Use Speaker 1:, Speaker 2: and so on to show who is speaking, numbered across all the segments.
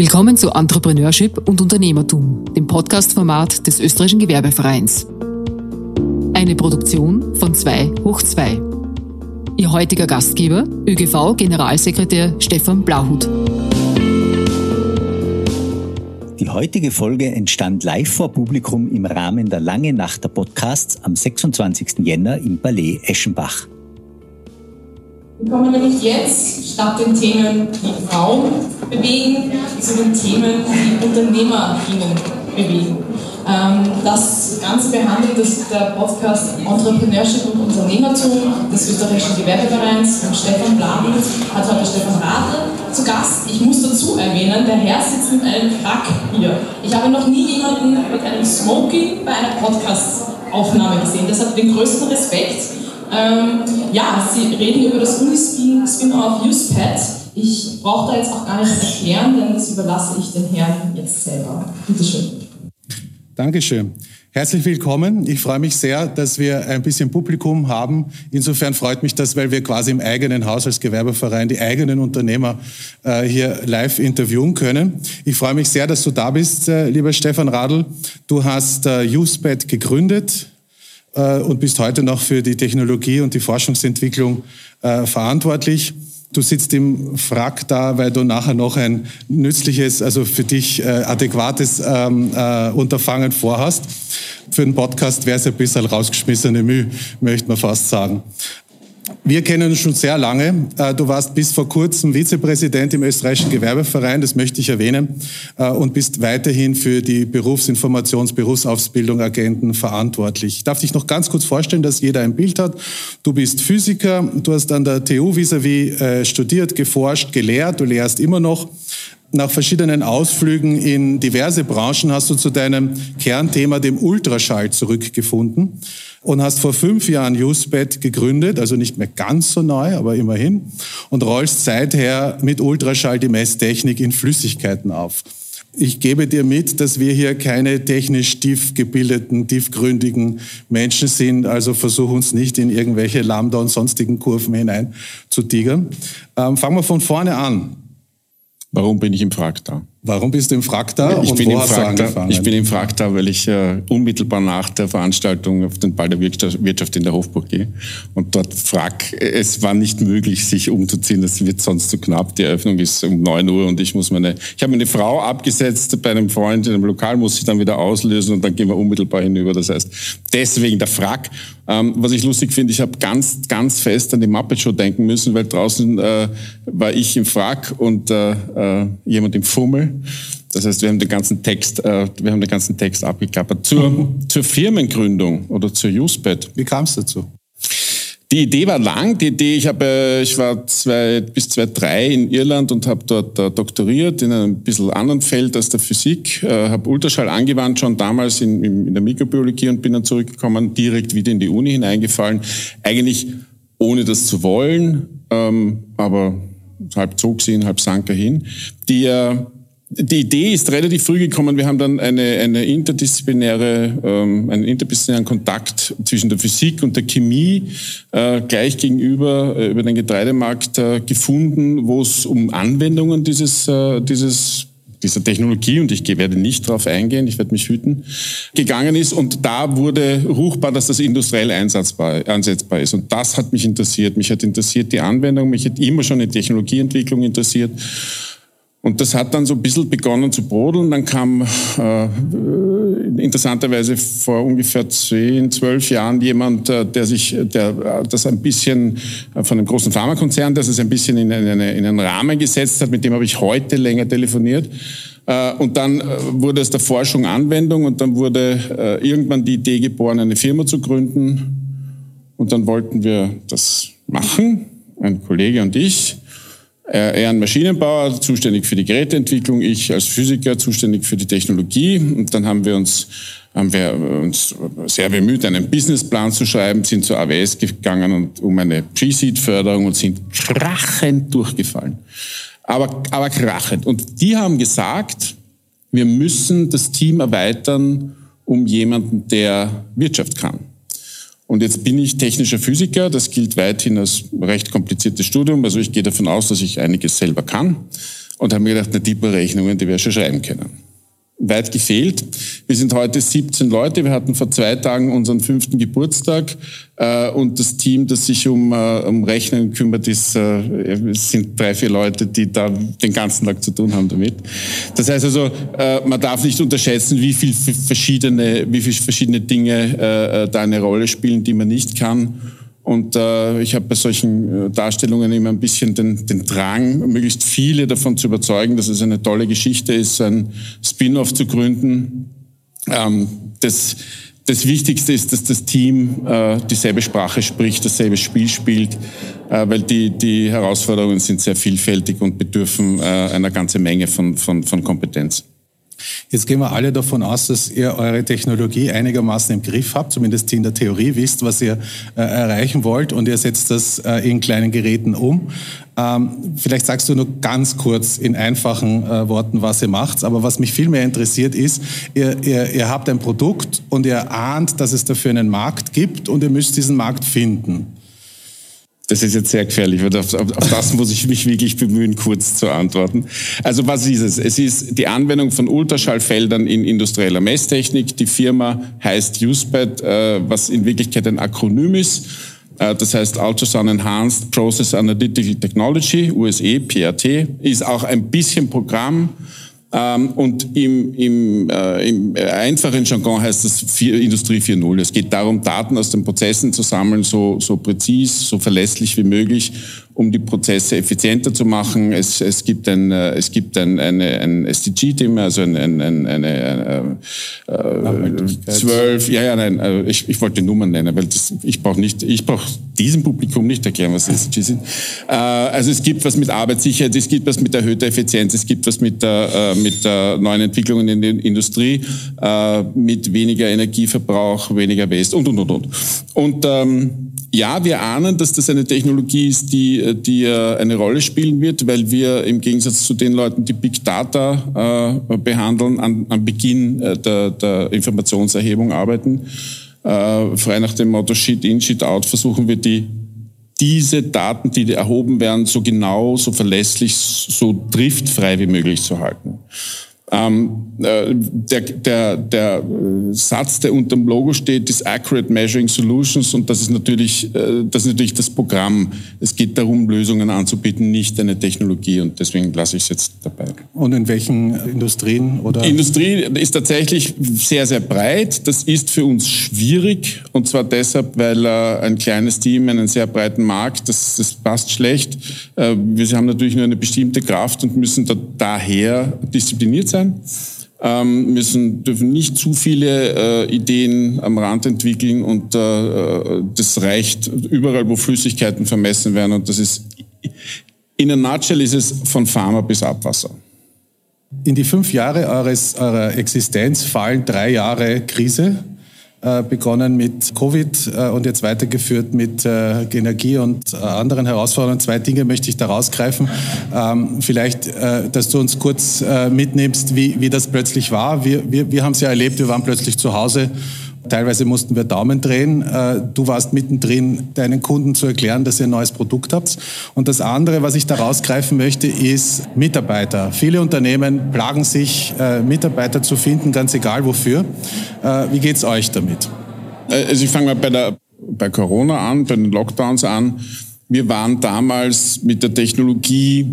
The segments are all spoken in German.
Speaker 1: Willkommen zu Entrepreneurship und Unternehmertum, dem Podcast-Format des Österreichischen Gewerbevereins. Eine Produktion von 2 hoch 2. Ihr heutiger Gastgeber, ÖGV-Generalsekretär Stefan Blauhut.
Speaker 2: Die heutige Folge entstand live vor Publikum im Rahmen der Lange Nacht der Podcasts am 26. Jänner im Palais Eschenbach.
Speaker 3: Wir kommen nämlich jetzt statt den Themen, die Frauen bewegen, zu den Themen, die UnternehmerInnen bewegen. Ähm, das Ganze behandelt ist der Podcast Entrepreneurship und Unternehmertum des österreichischen Gewerbevereins und Stefan Bladen hat heute Stefan Radl zu Gast. Ich muss dazu erwähnen, der Herr sitzt mit einem Frack hier. Ich habe noch nie jemanden mit einem Smoking bei einer Podcast-Aufnahme gesehen. Deshalb den größten Respekt. Ähm, ja, Sie reden über das Unispin-Spin-Off UsePad. Ich brauche da jetzt auch gar nichts erklären, denn das überlasse ich den Herrn jetzt selber. Bitte schön.
Speaker 4: Dankeschön. Herzlich willkommen. Ich freue mich sehr, dass wir ein bisschen Publikum haben. Insofern freut mich das, weil wir quasi im eigenen Haus als Gewerbeverein die eigenen Unternehmer äh, hier live interviewen können. Ich freue mich sehr, dass du da bist, äh, lieber Stefan Radl. Du hast äh, UsePad gegründet äh, und bist heute noch für die Technologie und die Forschungsentwicklung äh, verantwortlich. Du sitzt im Frack da, weil du nachher noch ein nützliches, also für dich äh, adäquates ähm, äh, Unterfangen vorhast. Für einen Podcast wäre es ein bisschen rausgeschmissene Mühe, möchte man fast sagen. Wir kennen uns schon sehr lange. Äh, du warst bis vor kurzem Vizepräsident im österreichischen Gewerbeverein, das möchte ich erwähnen, äh, und bist weiterhin für die Berufsinformations-, Berufsausbildung Agenten verantwortlich. Ich darf dich noch ganz kurz vorstellen, dass jeder ein Bild hat. Du bist Physiker, du hast an der TU vis-à-vis äh, studiert, geforscht, gelehrt, du lehrst immer noch nach verschiedenen Ausflügen in diverse Branchen hast du zu deinem Kernthema, dem Ultraschall, zurückgefunden und hast vor fünf Jahren UseBet gegründet, also nicht mehr ganz so neu, aber immerhin, und rollst seither mit Ultraschall die Messtechnik in Flüssigkeiten auf. Ich gebe dir mit, dass wir hier keine technisch tief gebildeten, tiefgründigen Menschen sind, also versuch uns nicht in irgendwelche Lambda und sonstigen Kurven hinein zu tigern. Ähm, fangen wir von vorne an.
Speaker 5: Warum bin ich im Frag da?
Speaker 4: Warum bist du im Frag da?
Speaker 5: Ich, bin im, Frag da ich bin im Frag da, weil ich äh, unmittelbar nach der Veranstaltung auf den Ball der Wirtschaft in der Hofburg gehe. Und dort frag, es war nicht möglich, sich umzuziehen. Das wird sonst zu knapp. Die Eröffnung ist um neun Uhr und ich muss meine, ich habe meine Frau abgesetzt bei einem Freund in einem Lokal, muss ich dann wieder auslösen und dann gehen wir unmittelbar hinüber. Das heißt, deswegen der Frag. Ähm, was ich lustig finde, ich habe ganz, ganz fest an die Muppet Show denken müssen, weil draußen äh, war ich im Frack und äh, äh, jemand im Fummel. Das heißt, wir haben den ganzen Text, äh, wir haben den ganzen Text abgeklappert. Zur, zur Firmengründung oder zur UsePad.
Speaker 4: Wie kam es dazu?
Speaker 5: Die Idee war lang. Die Idee, ich habe, ich war zwei, bis 2003 in Irland und habe dort äh, doktoriert in einem bisschen anderen Feld als der Physik. Äh, habe Ultraschall angewandt schon damals in, in der Mikrobiologie und bin dann zurückgekommen, direkt wieder in die Uni hineingefallen. Eigentlich ohne das zu wollen, ähm, aber halb zog sie hin, halb sank er hin. Die äh, die Idee ist relativ früh gekommen. Wir haben dann eine, eine interdisziplinäre, ähm, einen interdisziplinären Kontakt zwischen der Physik und der Chemie äh, gleich gegenüber äh, über den Getreidemarkt äh, gefunden, wo es um Anwendungen dieses, äh, dieses dieser Technologie, und ich werde nicht darauf eingehen, ich werde mich hüten, gegangen ist. Und da wurde ruchbar, dass das industriell einsetzbar, einsetzbar ist. Und das hat mich interessiert. Mich hat interessiert die Anwendung, mich hat immer schon die Technologieentwicklung interessiert. Und das hat dann so ein bisschen begonnen zu brodeln. Dann kam äh, interessanterweise vor ungefähr zehn, zwölf Jahren jemand, äh, der sich, der äh, das ein bisschen äh, von einem großen Pharmakonzern, der es ein bisschen in, eine, in einen Rahmen gesetzt hat, mit dem habe ich heute länger telefoniert. Und dann wurde es der Forschung Anwendung und dann wurde irgendwann die Idee geboren, eine Firma zu gründen. Und dann wollten wir das machen, ein Kollege und ich. Er ein Maschinenbauer, zuständig für die Geräteentwicklung, ich als Physiker zuständig für die Technologie. Und dann haben wir uns, haben wir uns sehr bemüht, einen Businessplan zu schreiben, sind zur AWS gegangen und um eine Pre-Seed-Förderung und sind krachend durchgefallen. Aber, aber krachend. Und die haben gesagt, wir müssen das Team erweitern um jemanden, der Wirtschaft kann. Und jetzt bin ich technischer Physiker. Das gilt weithin als recht kompliziertes Studium. Also ich gehe davon aus, dass ich einiges selber kann. Und haben mir gedacht, na, die Berechnungen, die wir schon schreiben können weit gefehlt. Wir sind heute 17 Leute. Wir hatten vor zwei Tagen unseren fünften Geburtstag äh, und das Team, das sich um, äh, um Rechnen kümmert, ist, äh, sind drei, vier Leute, die da den ganzen Tag zu tun haben damit. Das heißt also, äh, man darf nicht unterschätzen, wie viel verschiedene, wie viel verschiedene Dinge äh, da eine Rolle spielen, die man nicht kann. Und äh, ich habe bei solchen äh, Darstellungen immer ein bisschen den, den Drang, möglichst viele davon zu überzeugen, dass es eine tolle Geschichte ist, ein Spin-off zu gründen. Ähm, das, das Wichtigste ist, dass das Team äh, dieselbe Sprache spricht, dasselbe Spiel spielt, äh, weil die, die Herausforderungen sind sehr vielfältig und bedürfen äh, einer ganzen Menge von, von, von Kompetenz.
Speaker 4: Jetzt gehen wir alle davon aus, dass ihr eure Technologie einigermaßen im Griff habt, zumindest in der Theorie wisst, was ihr äh, erreichen wollt und ihr setzt das äh, in kleinen Geräten um. Ähm, vielleicht sagst du nur ganz kurz in einfachen äh, Worten, was ihr macht. Aber was mich viel mehr interessiert ist, ihr, ihr, ihr habt ein Produkt und ihr ahnt, dass es dafür einen Markt gibt und ihr müsst diesen Markt finden.
Speaker 5: Das ist jetzt sehr gefährlich, weil auf, auf, das muss ich mich wirklich bemühen, kurz zu antworten. Also was ist es? Es ist die Anwendung von Ultraschallfeldern in industrieller Messtechnik. Die Firma heißt USPAD, äh, was in Wirklichkeit ein Akronym ist. Äh, das heißt Ultrasound Enhanced Process Analytical Technology, USE, PRT, ist auch ein bisschen Programm ähm, und im, im, äh, im einfachen Jargon heißt das vier, Industrie 4.0. Es geht darum, Daten aus den Prozessen zu sammeln, so, so präzis, so verlässlich wie möglich um die Prozesse effizienter zu machen. Es, es gibt ein, äh, es gibt ein, eine, ein SDG-Thema, also ein, ein, ein, eine äh, äh, zwölf, ja, ja, nein, äh, ich, ich wollte Nummern nennen, weil das, ich brauche nicht, ich brauche diesem Publikum nicht erklären, was SDGs sind. Äh, also es gibt was mit Arbeitssicherheit, es gibt was mit erhöhter Effizienz, es gibt was mit, der, äh, mit der neuen Entwicklungen in der Industrie, äh, mit weniger Energieverbrauch, weniger Waste und, und, und, und. Und ähm, ja, wir ahnen, dass das eine Technologie ist, die, die eine Rolle spielen wird, weil wir im Gegensatz zu den Leuten, die Big Data äh, behandeln, an, am Beginn äh, der, der Informationserhebung arbeiten. Äh, frei nach dem Motto Shit in, Shit out versuchen wir die diese Daten, die erhoben werden, so genau, so verlässlich, so driftfrei wie möglich zu halten. Ähm, äh, der, der, der Satz, der unter dem Logo steht, ist Accurate Measuring Solutions und das ist natürlich, äh, das ist natürlich das Programm. Es geht darum, Lösungen anzubieten, nicht eine Technologie und deswegen lasse ich es jetzt dabei.
Speaker 4: Und in welchen Industrien oder?
Speaker 5: Industrie ist tatsächlich sehr, sehr breit. Das ist für uns schwierig und zwar deshalb, weil äh, ein kleines Team einen sehr breiten Markt, das, das passt schlecht. Äh, wir haben natürlich nur eine bestimmte Kraft und müssen da, daher diszipliniert sein ähm, müssen, dürfen nicht zu viele äh, Ideen am Rand entwickeln und äh, das reicht überall, wo Flüssigkeiten vermessen werden und das ist, in a nutshell ist es von Pharma bis Abwasser.
Speaker 4: In die fünf Jahre eures, eurer Existenz fallen drei Jahre Krise. Äh, begonnen mit Covid äh, und jetzt weitergeführt mit äh, Energie und anderen Herausforderungen. Zwei Dinge möchte ich da rausgreifen. Ähm, vielleicht, dass du uns kurz mitnimmst, wie, wie das plötzlich war. Wir, wir, wir haben es ja erlebt, wir waren plötzlich zu Hause Teilweise mussten wir Daumen drehen. Äh, du warst mittendrin, deinen Kunden zu erklären, dass ihr ein neues Produkt habt. Und das andere, was ich da rausgreifen möchte, ist Mitarbeiter. Viele Unternehmen plagen sich, äh, Mitarbeiter zu finden, ganz egal wofür. Äh, wie geht's euch damit?
Speaker 5: Also ich fange mal bei, der, bei Corona an, bei den Lockdowns an. Wir waren damals mit der Technologie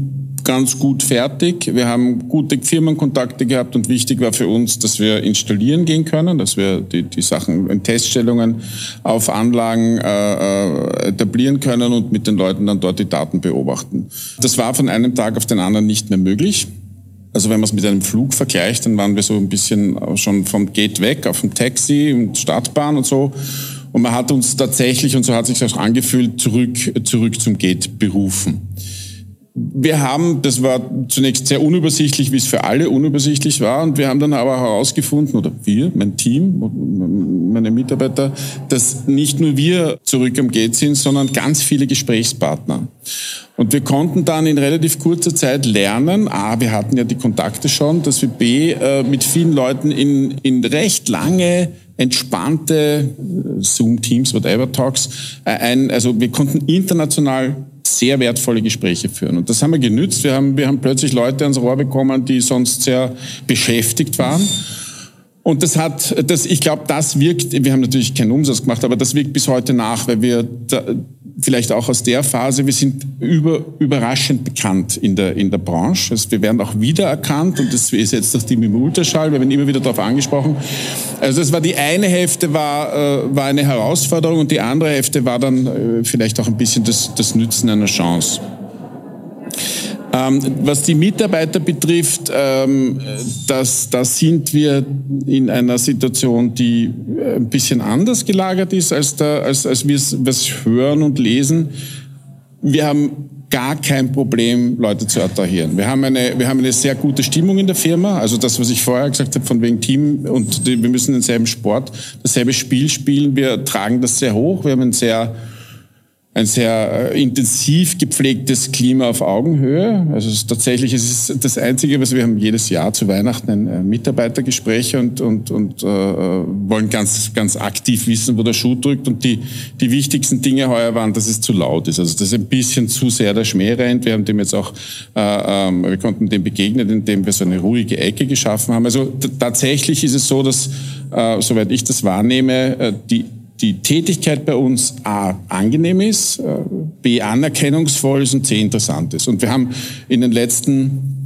Speaker 5: ganz gut fertig. Wir haben gute Firmenkontakte gehabt und wichtig war für uns, dass wir installieren gehen können, dass wir die, die Sachen in Teststellungen auf Anlagen äh, äh, etablieren können und mit den Leuten dann dort die Daten beobachten. Das war von einem Tag auf den anderen nicht mehr möglich. Also wenn man es mit einem Flug vergleicht, dann waren wir so ein bisschen schon vom Gate weg, auf dem Taxi und Stadtbahn und so. Und man hat uns tatsächlich, und so hat sich auch angefühlt, zurück, zurück zum Gate berufen. Wir haben, das war zunächst sehr unübersichtlich, wie es für alle unübersichtlich war, und wir haben dann aber herausgefunden, oder wir, mein Team, meine Mitarbeiter, dass nicht nur wir zurück am Gate sind, sondern ganz viele Gesprächspartner. Und wir konnten dann in relativ kurzer Zeit lernen, A, wir hatten ja die Kontakte schon, dass wir B, äh, mit vielen Leuten in, in recht lange entspannte äh, Zoom-Teams, whatever Talks, äh, ein, also wir konnten international sehr wertvolle Gespräche führen. Und das haben wir genützt. Wir haben, wir haben plötzlich Leute ans Rohr bekommen, die sonst sehr beschäftigt waren. Und das hat, das, ich glaube, das wirkt, wir haben natürlich keinen Umsatz gemacht, aber das wirkt bis heute nach, weil wir da, vielleicht auch aus der Phase, wir sind über, überraschend bekannt in der, in der Branche. Also wir werden auch wiedererkannt und das ist jetzt das Team im Ultraschall, wir werden immer wieder darauf angesprochen. Also das war die eine Hälfte war, äh, war eine Herausforderung und die andere Hälfte war dann äh, vielleicht auch ein bisschen das, das Nützen einer Chance. Ähm, was die Mitarbeiter betrifft, ähm, das, da sind wir in einer Situation, die äh, ein bisschen anders gelagert ist, als, als, als wir es hören und lesen. Wir haben gar kein Problem, Leute zu attrahieren. Wir haben eine, wir haben eine sehr gute Stimmung in der Firma. Also das, was ich vorher gesagt habe, von wegen Team und die, wir müssen denselben Sport, dasselbe Spiel spielen. Wir tragen das sehr hoch. Wir haben ein sehr ein sehr äh, intensiv gepflegtes Klima auf Augenhöhe. Also es ist tatsächlich, es ist das Einzige, was wir haben jedes Jahr zu Weihnachten ein äh, Mitarbeitergespräch und, und, und äh, wollen ganz, ganz aktiv wissen, wo der Schuh drückt. Und die, die wichtigsten Dinge heuer waren, dass es zu laut ist. Also dass ein bisschen zu sehr der Schmäh rennt. Wir haben dem jetzt auch, äh, äh, wir konnten dem begegnen, indem wir so eine ruhige Ecke geschaffen haben. Also tatsächlich ist es so, dass, äh, soweit ich das wahrnehme, äh, die die Tätigkeit bei uns A angenehm ist, äh, B anerkennungsvoll ist und C interessant ist. Und wir haben in den letzten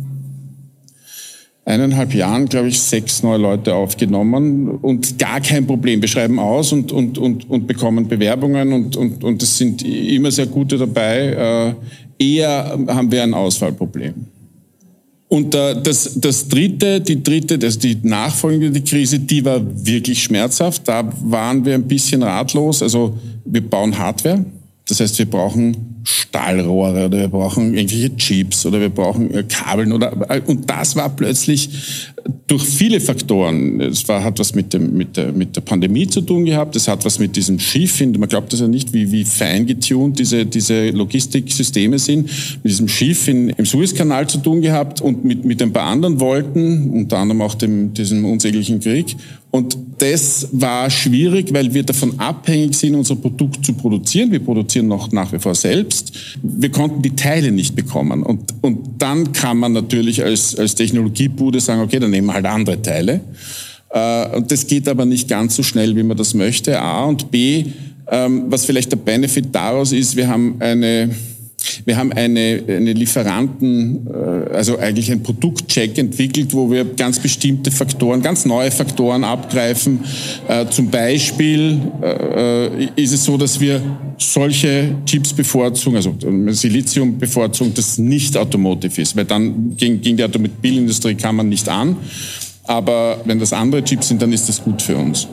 Speaker 5: eineinhalb Jahren, glaube ich, sechs neue Leute aufgenommen und gar kein Problem. Wir schreiben aus und, und, und, und bekommen Bewerbungen und, und, und es sind immer sehr gute dabei. Äh, eher haben wir ein Auswahlproblem. Und das, das dritte, die dritte, also die nachfolgende Krise, die war wirklich schmerzhaft. Da waren wir ein bisschen ratlos. Also wir bauen Hardware. Das heißt, wir brauchen Stahlrohre oder wir brauchen irgendwelche Chips oder wir brauchen äh, Kabeln oder und das war plötzlich durch viele Faktoren. Es war, hat was mit, dem, mit, der, mit der Pandemie zu tun gehabt. Es hat was mit diesem Schiff, man glaubt das ja nicht, wie, wie fein getuned diese, diese Logistiksysteme sind, mit diesem Schiff in, im Suezkanal zu tun gehabt und mit, mit ein paar anderen Wolken, unter anderem auch dem, diesem unsäglichen Krieg. Und das war schwierig, weil wir davon abhängig sind, unser Produkt zu produzieren. Wir produzieren noch nach wie vor selbst. Wir konnten die Teile nicht bekommen. Und, und dann kann man natürlich als, als Technologiebude sagen, okay, dann nehmen wir halt andere Teile. Äh, und das geht aber nicht ganz so schnell, wie man das möchte. A und B, ähm, was vielleicht der Benefit daraus ist, wir haben eine wir haben eine, eine Lieferanten, äh, also eigentlich ein Produktcheck entwickelt, wo wir ganz bestimmte Faktoren, ganz neue Faktoren abgreifen. Äh, zum Beispiel äh, ist es so, dass wir solche Chips bevorzugen, also Silizium bevorzugen, das nicht automotive ist, weil dann gegen, gegen die Automobilindustrie kann man nicht an. Aber wenn das andere Chips sind, dann ist das gut für uns.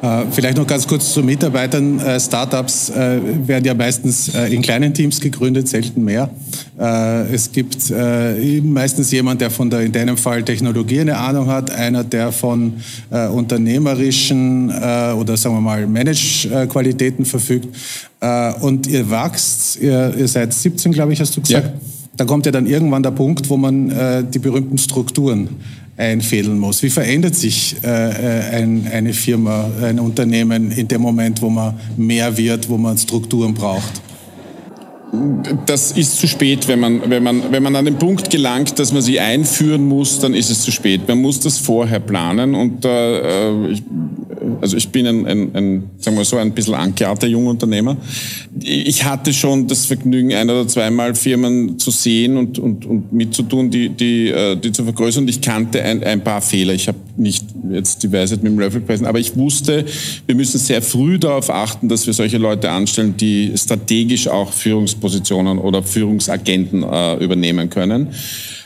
Speaker 4: Äh, vielleicht noch ganz kurz zu Mitarbeitern. Äh, Startups äh, werden ja meistens in kleinen Teams gegründet, selten mehr. Es gibt meistens jemand, der von der, in deinem Fall Technologie eine Ahnung hat, einer, der von unternehmerischen oder sagen wir mal Manage-Qualitäten verfügt. Und ihr wächst, ihr, ihr seid 17, glaube ich, hast du gesagt. Ja. Da kommt ja dann irgendwann der Punkt, wo man die berühmten Strukturen einfädeln muss. Wie verändert sich äh, äh, ein, eine Firma, ein Unternehmen in dem Moment, wo man mehr wird, wo man Strukturen braucht?
Speaker 5: Das ist zu spät, wenn man, wenn, man, wenn man an den Punkt gelangt, dass man sie einführen muss, dann ist es zu spät. Man muss das vorher planen und äh, ich, also ich bin ein, ein, ein, sagen wir so, ein bisschen angearter Jungunternehmer. Ich hatte schon das Vergnügen, ein oder zweimal Firmen zu sehen und, und, und mitzutun, die, die, äh, die zu vergrößern. Und ich kannte ein, ein paar Fehler. Ich habe nicht jetzt die Weisheit mit dem Löffel gegessen, aber ich wusste, wir müssen sehr früh darauf achten, dass wir solche Leute anstellen, die strategisch auch Führungspositionen oder Führungsagenten äh, übernehmen können.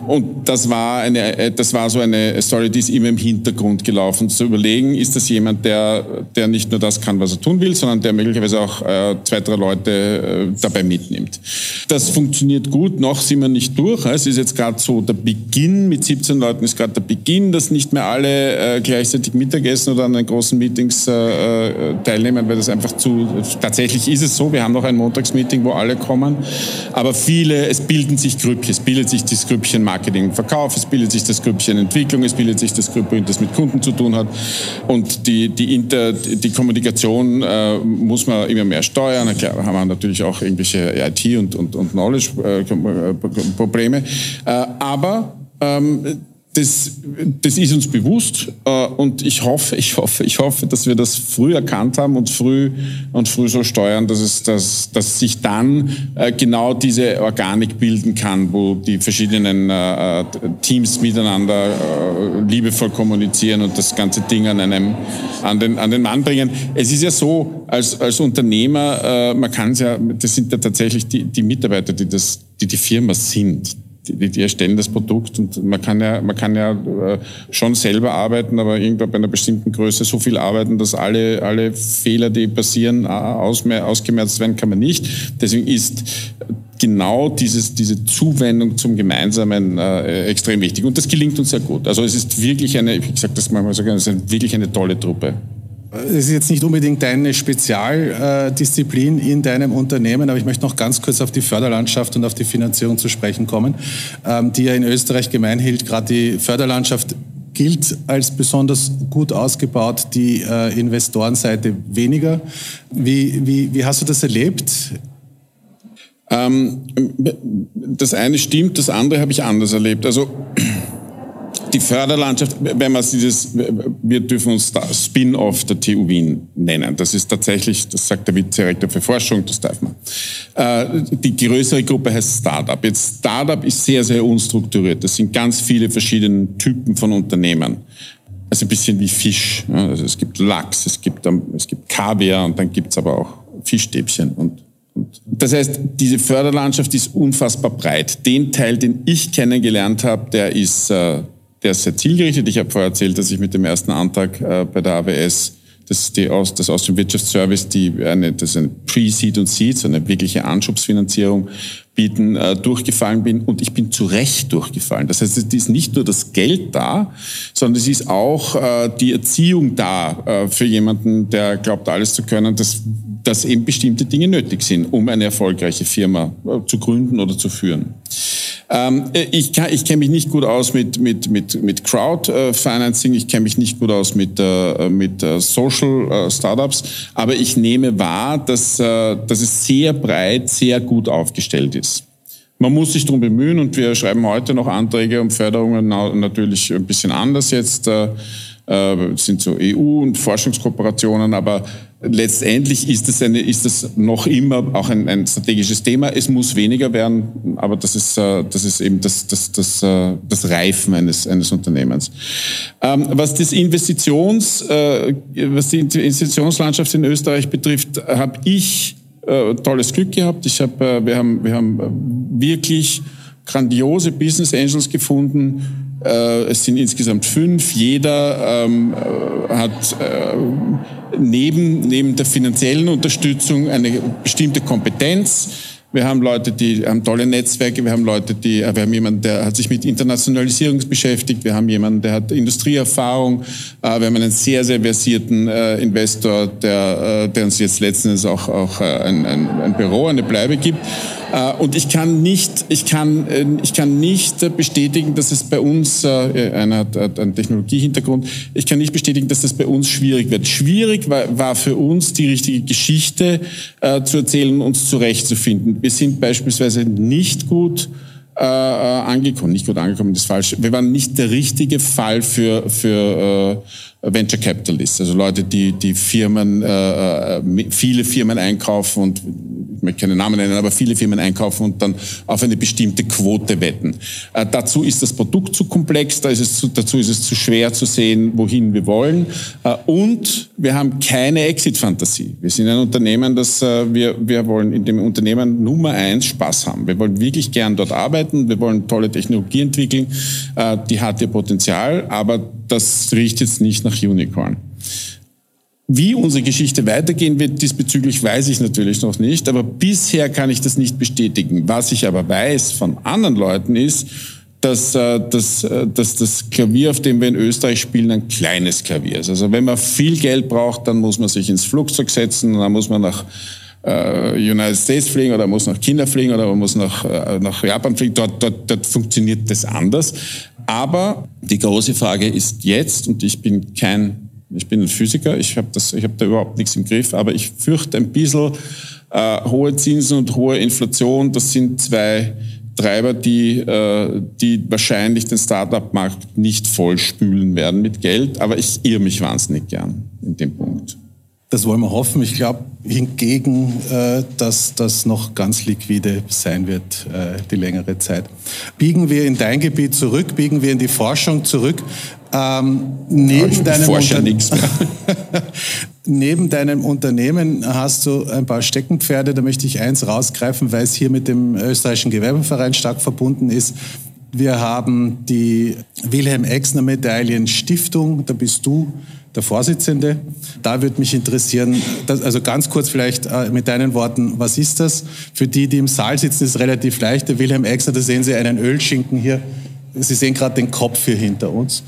Speaker 5: Und das war eine, äh, das war so eine Story, die ist immer im Hintergrund gelaufen, zu überlegen, ist das jemand, der, der nicht nur das kann, was er tun will, sondern der möglicherweise auch äh, zwei, drei Leute äh, dabei mitnimmt. Das funktioniert gut, noch sind wir nicht durch. Es ist jetzt gerade so der Beginn, mit 17 Leuten ist gerade der Beginn, dass nicht mehr alle äh, gleichzeitig Mittagessen oder an den großen Meetings äh, äh, teilnehmen, weil das einfach zu, tatsächlich ist es so, wir haben noch ein Montagsmeeting, wo alle kommen, aber viele, es bilden sich Grüppchen, es bildet sich das Grüppchen Marketing und Verkauf, es bildet sich das Grüppchen Entwicklung, es bildet sich das Grüppchen, das mit Kunden zu tun hat. Und die, die die, Inter, die Kommunikation äh, muss man immer mehr steuern. Klar, haben wir natürlich auch irgendwelche IT- und, und, und Knowledge-Probleme. Äh, äh, aber ähm, das, das ist uns bewusst äh, und ich hoffe, ich hoffe, ich hoffe, dass wir das früh erkannt haben und früh und früh so steuern, dass es, dass, dass sich dann äh, genau diese Organik bilden kann, wo die verschiedenen äh, Teams miteinander liebevoll kommunizieren und das ganze Ding an einem an den an den Mann bringen. Es ist ja so als als Unternehmer, man kann es ja, das sind ja tatsächlich die die Mitarbeiter, die das die die Firma sind die, die erstellen das Produkt und man kann ja, man kann ja äh, schon selber arbeiten, aber irgendwo bei einer bestimmten Größe so viel arbeiten, dass alle, alle Fehler, die passieren, ausgemerzt werden, kann man nicht. Deswegen ist genau dieses, diese Zuwendung zum Gemeinsamen äh, extrem wichtig. Und das gelingt uns sehr gut. Also es ist wirklich eine, ich sage das manchmal so gerne, es ist wirklich eine tolle Truppe
Speaker 4: es ist jetzt nicht unbedingt deine Spezialdisziplin in deinem Unternehmen, aber ich möchte noch ganz kurz auf die Förderlandschaft und auf die Finanzierung zu sprechen kommen, ähm, die ja in Österreich gemeinhielt. Gerade die Förderlandschaft gilt als besonders gut ausgebaut, die äh, Investorenseite weniger. Wie, wie, wie hast du das erlebt?
Speaker 5: Ähm, das eine stimmt, das andere habe ich anders erlebt. Also die Förderlandschaft, wenn man dieses, wir dürfen uns Spin-off der TU Wien nennen. Das ist tatsächlich, das sagt der Vizedirektor für Forschung, das darf man. Äh, die größere Gruppe heißt Startup. Jetzt Startup ist sehr, sehr unstrukturiert. Das sind ganz viele verschiedene Typen von Unternehmen. Also ein bisschen wie Fisch. Also es gibt Lachs, es gibt, es gibt Kaviar und dann gibt's aber auch Fischstäbchen und das heißt, diese Förderlandschaft ist unfassbar breit. Den Teil, den ich kennengelernt habe, der ist äh, der ist sehr zielgerichtet. Ich habe vorher erzählt, dass ich mit dem ersten Antrag äh, bei der AWS das die aus, das aus dem Wirtschaftsservice, die eine, das ist eine Pre-Seed und Seed, so eine wirkliche Anschubsfinanzierung bieten, äh, durchgefallen bin und ich bin zu Recht durchgefallen. Das heißt, es ist nicht nur das Geld da, sondern es ist auch äh, die Erziehung da äh, für jemanden, der glaubt, alles zu können, dass, dass eben bestimmte Dinge nötig sind, um eine erfolgreiche Firma äh, zu gründen oder zu führen. Ähm, ich ich kenne mich nicht gut aus mit, mit, mit, mit Crowdfinancing, ich kenne mich nicht gut aus mit, äh, mit äh, Social äh, Startups, aber ich nehme wahr, dass, äh, dass es sehr breit, sehr gut aufgestellt ist. Man muss sich darum bemühen und wir schreiben heute noch Anträge um Förderungen natürlich ein bisschen anders jetzt. Äh, äh, sind so EU- und Forschungskooperationen, aber letztendlich ist es, eine, ist es noch immer auch ein, ein, strategisches Thema. Es muss weniger werden, aber das ist, äh, das ist eben das, das, das, äh, das Reifen eines, eines Unternehmens. Ähm, was, das Investitions, was die Investitionslandschaft in Österreich betrifft, habe ich tolles Glück gehabt. Ich hab, wir, haben, wir haben wirklich grandiose Business Angels gefunden, äh, es sind insgesamt fünf. Jeder ähm, äh, hat äh, neben, neben der finanziellen Unterstützung eine bestimmte Kompetenz. Wir haben Leute, die haben tolle Netzwerke. Wir haben Leute, die, äh, wir haben jemanden, der hat sich mit Internationalisierung beschäftigt. Wir haben jemanden, der hat Industrieerfahrung. Wir haben einen sehr, sehr versierten Investor, der, der uns jetzt letztens auch, auch ein, ein, ein Büro, eine Bleibe gibt. Äh, und ich kann nicht, ich kann, äh, ich kann nicht bestätigen, dass es bei uns, äh, einer hat einen Technologiehintergrund, ich kann nicht bestätigen, dass das bei uns schwierig wird. Schwierig war, war für uns die richtige Geschichte zu erzählen, uns zurechtzufinden. Wir sind beispielsweise nicht gut äh, angekommen, nicht gut angekommen, das ist falsch. Wir waren nicht der richtige Fall für, für äh, Venture Capitalists, also Leute, die, die Firmen, äh, viele Firmen einkaufen und ich möchte keine Namen nennen, aber viele Firmen einkaufen und dann auf eine bestimmte Quote wetten. Äh, dazu ist das Produkt zu komplex, da ist es zu, dazu ist es zu schwer zu sehen, wohin wir wollen. Äh, und wir haben keine Exit-Fantasie. Wir sind ein Unternehmen, das äh, wir, wir wollen in dem Unternehmen Nummer eins Spaß haben. Wir wollen wirklich gern dort arbeiten, wir wollen tolle Technologie entwickeln, äh, die hat ihr Potenzial, aber das riecht jetzt nicht nach Unicorn. Wie unsere Geschichte weitergehen wird, diesbezüglich weiß ich natürlich noch nicht, aber bisher kann ich das nicht bestätigen. Was ich aber weiß von anderen Leuten ist, dass, äh, dass, äh, dass das Klavier, auf dem wir in Österreich spielen, ein kleines Klavier ist. Also wenn man viel Geld braucht, dann muss man sich ins Flugzeug setzen, dann muss man nach äh, United States fliegen oder muss nach China fliegen oder man muss nach, äh, nach Japan fliegen. Dort, dort, dort funktioniert das anders. Aber die große Frage ist jetzt, und ich bin kein Ich bin ein Physiker, ich habe hab da überhaupt nichts im Griff, aber ich fürchte ein bisschen, äh, hohe Zinsen und hohe Inflation, das sind zwei Treiber, die, äh, die wahrscheinlich den Startup-Markt nicht vollspülen werden mit Geld, aber ich irre mich wahnsinnig gern in dem Punkt.
Speaker 4: Das wollen wir hoffen. Ich glaube hingegen, äh, dass das noch ganz liquide sein wird, äh, die längere Zeit. Biegen wir in dein Gebiet zurück, biegen wir in die Forschung zurück. Ähm, neben, ja, deinem neben deinem Unternehmen hast du ein paar Steckenpferde. Da möchte ich eins rausgreifen, weil es hier mit dem österreichischen Gewerbeverein stark verbunden ist. Wir haben die Wilhelm Exner Medaillen Stiftung. Da bist du der Vorsitzende. Da würde mich interessieren, dass, also ganz kurz vielleicht äh, mit deinen Worten, was ist das? Für die, die im Saal sitzen, ist relativ leicht. Der Wilhelm Exner, da sehen Sie einen Ölschinken hier. Sie sehen gerade den Kopf hier hinter uns.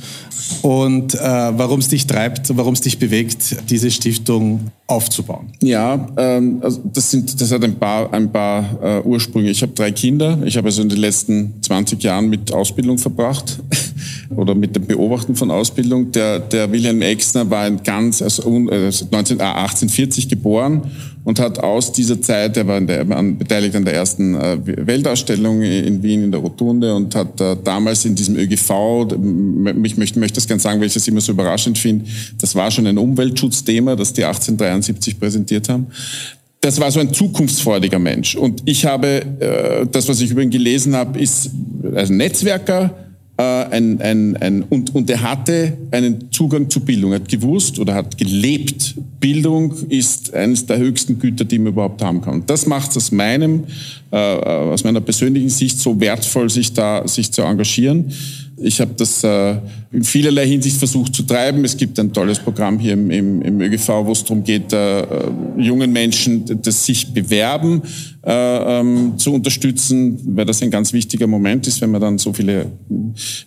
Speaker 4: Und äh, warum es dich treibt, warum es dich bewegt, diese Stiftung aufzubauen?
Speaker 5: Ja, ähm, also das, sind, das hat ein paar, ein paar äh, Ursprünge. Ich habe drei Kinder. Ich habe also in den letzten 20 Jahren mit Ausbildung verbracht oder mit dem Beobachten von Ausbildung. Der, der Wilhelm Exner war ein ganz, also, also 19, äh, 1840 geboren und hat aus dieser Zeit, er war, der, war beteiligt an der ersten äh, Weltausstellung in Wien in der Rotunde und hat äh, damals in diesem ÖGV, ich möchte, möchte das gerne sagen, weil ich das immer so überraschend finde, das war schon ein Umweltschutzthema, das die 1873 präsentiert haben das war so ein zukunftsfreudiger Mensch. Und ich habe, das, was ich über ihn gelesen habe, ist also Netzwerker, äh, ein, ein, ein, und, und er hatte einen Zugang zu Bildung. Er hat gewusst oder hat gelebt. Bildung ist eines der höchsten Güter, die man überhaupt haben kann. Und das macht es aus meinem, äh, aus meiner persönlichen Sicht so wertvoll, sich da, sich zu engagieren. Ich habe das äh, in vielerlei Hinsicht versucht zu treiben. Es gibt ein tolles Programm hier im, im, im ÖGV, wo es darum geht, äh, jungen Menschen das sich bewerben äh, ähm, zu unterstützen, weil das ein ganz wichtiger Moment ist, wenn man dann so viele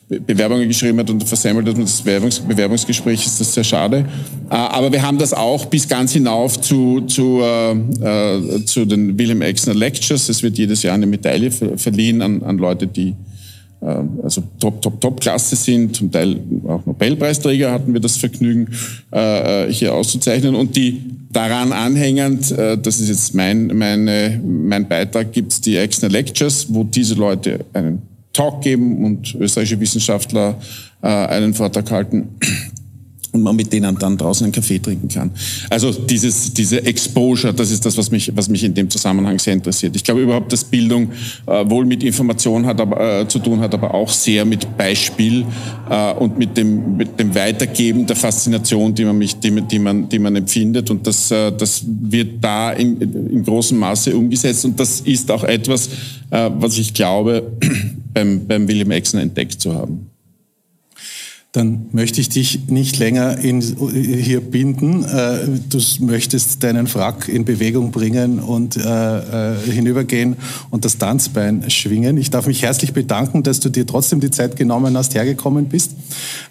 Speaker 5: Bewerbungen geschrieben hat und versemmelt hat und das Bewerbungs Bewerbungsgespräch ist das sehr schade. Äh, aber wir haben das auch bis ganz hinauf zu, zu, äh, äh zu den Wilhelm Exner Lectures. Es wird jedes Jahr eine Medaille verliehen an, an Leute, die also Top, Top, Top-Klasse sind, zum Teil auch Nobelpreisträger hatten wir das Vergnügen, äh, hier auszuzeichnen. Und die daran anhängend, äh, das ist jetzt mein, meine, mein Beitrag, gibt es die Exner Lectures, wo diese Leute einen Talk geben und österreichische Wissenschaftler einen Vortrag halten und man mit denen dann draußen einen Kaffee trinken kann. Also dieses, diese Exposure, das ist das, was mich, was mich in dem Zusammenhang sehr interessiert. Ich glaube überhaupt, dass Bildung äh, wohl mit Information hat, aber, äh, zu tun hat, aber auch sehr mit Beispiel äh, und mit dem, mit dem Weitergeben der Faszination, die man, mich, die, die man, die man empfindet. Und das, äh, das wird da in, in großem Maße umgesetzt. Und das ist auch etwas, äh, was ich glaube, beim, beim William Exner entdeckt zu haben
Speaker 4: dann möchte ich dich nicht länger in, hier binden. Äh, du möchtest deinen Frack in Bewegung bringen und äh, äh, hinübergehen und das Tanzbein schwingen. Ich darf mich herzlich bedanken, dass du dir trotzdem die Zeit genommen hast, hergekommen bist.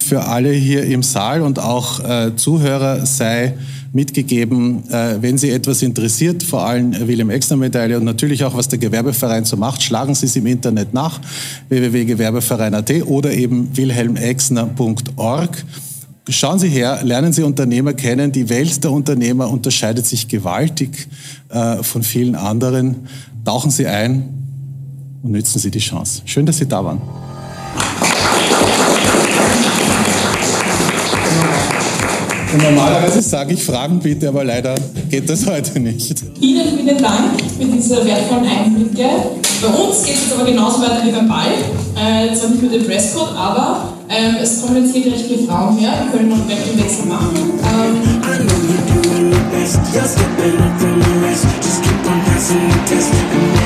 Speaker 4: Für alle hier im Saal und auch Zuhörer sei mitgegeben, äh, wenn Sie etwas interessiert, vor allem William Exner Medaille und natürlich auch, was der Gewerbeverein so macht, schlagen Sie es im Internet nach, www.gewerbeverein.at oder eben wilhelmexner.org. Schauen Sie her, lernen Sie Unternehmer kennen. Die Welt der Unternehmer unterscheidet sich gewaltig äh, von vielen anderen. Tauchen Sie ein und nützen Sie die Chance. Schön, dass Sie da waren. Und normalerweise sage ich Fragen bitte, aber leider geht das heute nicht.
Speaker 3: Ihnen vielen Dank für diese wertvollen Einblicke. Bei uns geht es aber genauso weiter wie beim Ball. Äh, zwar nicht mit dem Dresscode, aber ähm, es kommen jetzt hier gleich viele Frauen her. Wir können noch einen Wechsel machen. Ähm,
Speaker 6: is ticking and there's no one inside. The lights are shining so